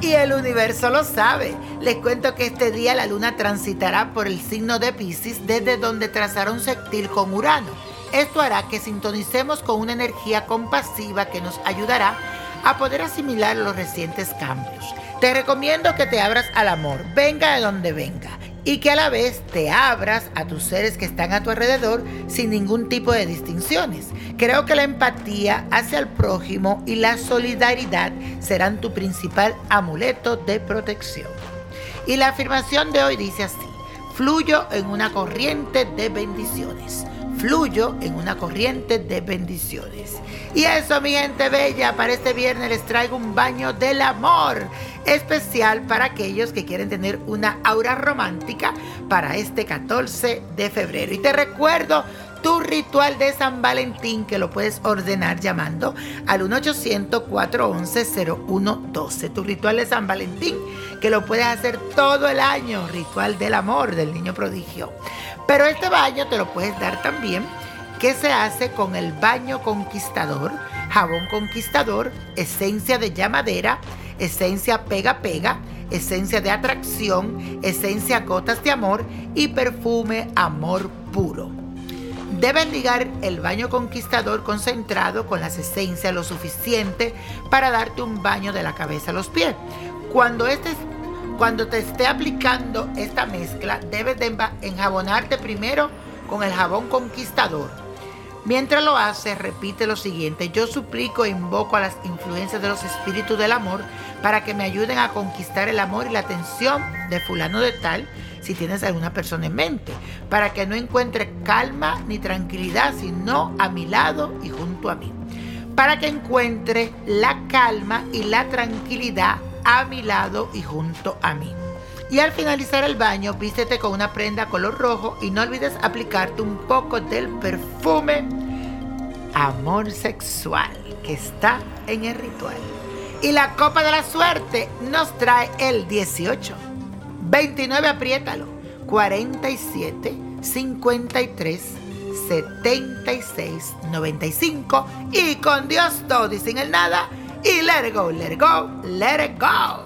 y el universo lo sabe. Les cuento que este día la luna transitará por el signo de Pisces desde donde trazará un sextil con Urano. Esto hará que sintonicemos con una energía compasiva que nos ayudará a poder asimilar los recientes cambios. Te recomiendo que te abras al amor, venga de donde venga, y que a la vez te abras a tus seres que están a tu alrededor sin ningún tipo de distinciones. Creo que la empatía hacia el prójimo y la solidaridad serán tu principal amuleto de protección. Y la afirmación de hoy dice así, fluyo en una corriente de bendiciones fluyo en una corriente de bendiciones. Y eso, mi gente bella, para este viernes les traigo un baño del amor especial para aquellos que quieren tener una aura romántica para este 14 de febrero. Y te recuerdo tu ritual de San Valentín que lo puedes ordenar llamando al 1-800-411-0112. Tu ritual de San Valentín que lo puedes hacer todo el año, ritual del amor del niño prodigio. Pero este baño te lo puedes dar también que se hace con el baño conquistador, jabón conquistador, esencia de llamadera, esencia pega pega, esencia de atracción, esencia gotas de amor y perfume amor puro. Debes ligar el baño conquistador concentrado con las esencias lo suficiente para darte un baño de la cabeza a los pies. Cuando, este, cuando te esté aplicando esta mezcla, debes de enjabonarte primero con el jabón conquistador. Mientras lo haces, repite lo siguiente. Yo suplico e invoco a las influencias de los espíritus del amor para que me ayuden a conquistar el amor y la atención de fulano de tal si tienes alguna persona en mente, para que no encuentre calma ni tranquilidad, sino a mi lado y junto a mí. Para que encuentre la calma y la tranquilidad a mi lado y junto a mí. Y al finalizar el baño, vístete con una prenda color rojo y no olvides aplicarte un poco del perfume Amor Sexual que está en el ritual. Y la copa de la suerte nos trae el 18. 29, apriétalo. 47, 53, 76, 95. Y con Dios todo y sin el nada. Y let it go, let it go, let it go.